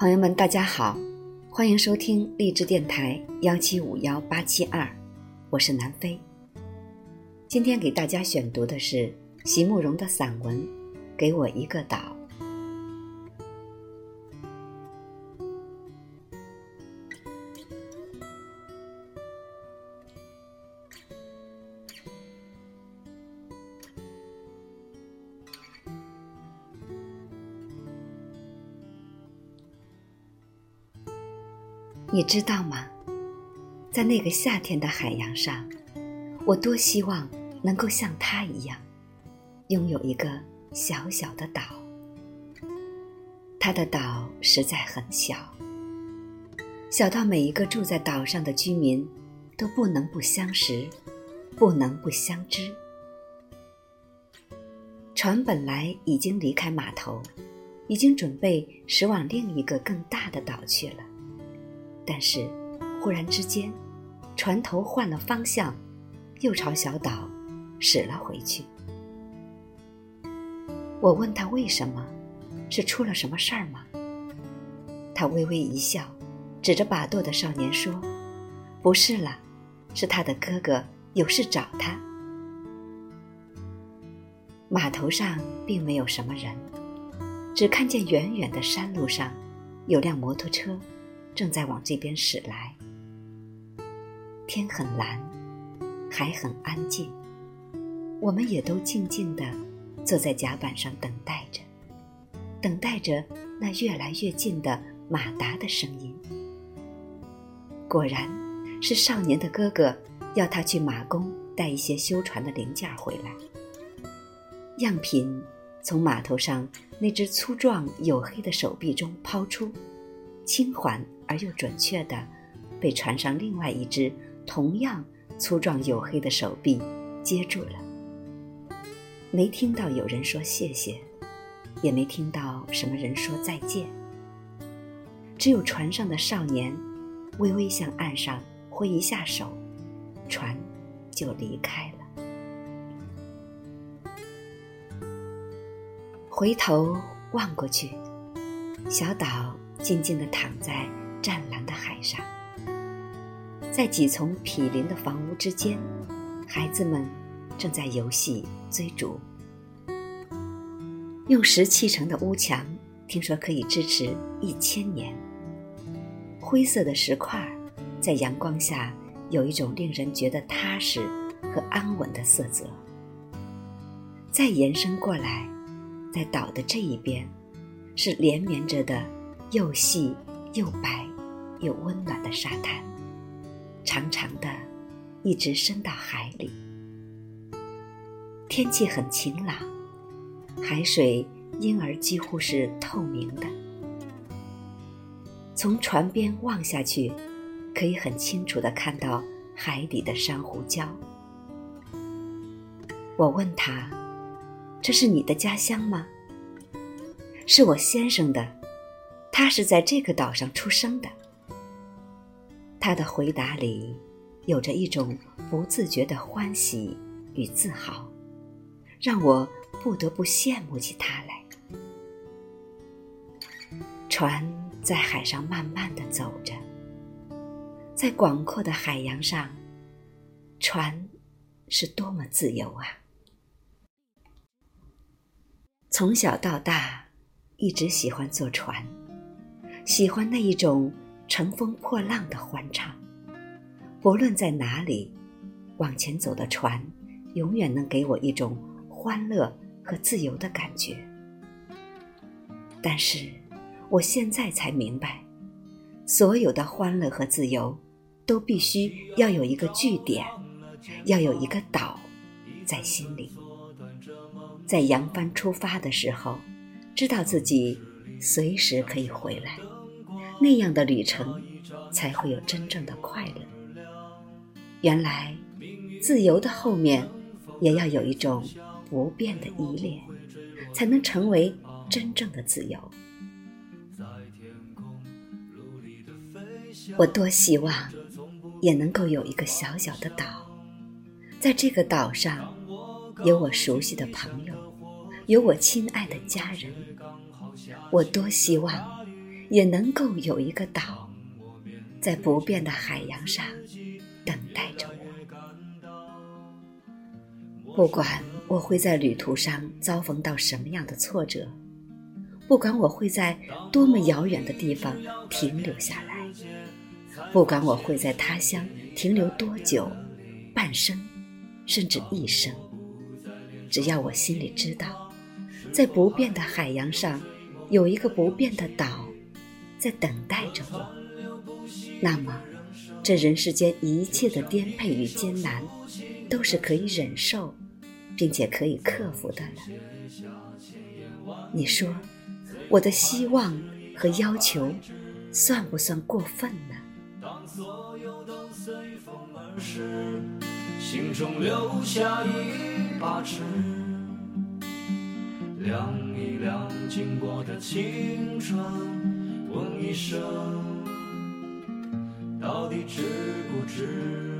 朋友们，大家好，欢迎收听励志电台幺七五幺八七二，我是南飞。今天给大家选读的是席慕容的散文《给我一个岛》。你知道吗？在那个夏天的海洋上，我多希望能够像他一样，拥有一个小小的岛。他的岛实在很小，小到每一个住在岛上的居民都不能不相识，不能不相知。船本来已经离开码头，已经准备驶往另一个更大的岛去了。但是，忽然之间，船头换了方向，又朝小岛驶了回去。我问他为什么，是出了什么事儿吗？他微微一笑，指着把舵的少年说：“不是了，是他的哥哥有事找他。”码头上并没有什么人，只看见远远的山路上有辆摩托车。正在往这边驶来，天很蓝，海很安静，我们也都静静地坐在甲板上等待着，等待着那越来越近的马达的声音。果然，是少年的哥哥要他去马工带一些修船的零件回来。样品从码头上那只粗壮黝黑的手臂中抛出，轻缓。而又准确的被船上另外一只同样粗壮黝黑的手臂接住了。没听到有人说谢谢，也没听到什么人说再见。只有船上的少年微微向岸上挥一下手，船就离开了。回头望过去，小岛静静地躺在。湛蓝的海上，在几丛毗邻的房屋之间，孩子们正在游戏追逐。用石砌成的屋墙，听说可以支持一千年。灰色的石块在阳光下有一种令人觉得踏实和安稳的色泽。再延伸过来，在岛的这一边，是连绵着的又细又白。又温暖的沙滩，长长的，一直伸到海里。天气很晴朗，海水因而几乎是透明的。从船边望下去，可以很清楚的看到海底的珊瑚礁。我问他：“这是你的家乡吗？”“是我先生的，他是在这个岛上出生的。”他的回答里，有着一种不自觉的欢喜与自豪，让我不得不羡慕起他来。船在海上慢慢的走着，在广阔的海洋上，船是多么自由啊！从小到大，一直喜欢坐船，喜欢那一种。乘风破浪的欢畅，不论在哪里，往前走的船，永远能给我一种欢乐和自由的感觉。但是，我现在才明白，所有的欢乐和自由，都必须要有一个据点，要有一个岛，在心里。在扬帆出发的时候，知道自己随时可以回来。那样的旅程，才会有真正的快乐。原来，自由的后面，也要有一种不变的依恋，才能成为真正的自由。我多希望，也能够有一个小小的岛，在这个岛上，有我熟悉的朋友，有我亲爱的家人。我多希望。也能够有一个岛，在不变的海洋上等待着我。不管我会在旅途上遭逢到什么样的挫折，不管我会在多么遥远的地方停留下来，不管我会在他乡停留多久，半生，甚至一生，只要我心里知道，在不变的海洋上有一个不变的岛。在等待着我，那么，这人世间一切的颠沛与艰难，都是可以忍受，并且可以克服的了。你说，我的希望和要求，算不算过分呢？心中留下一把尺，量一量经过的青春。问一声，到底值不值？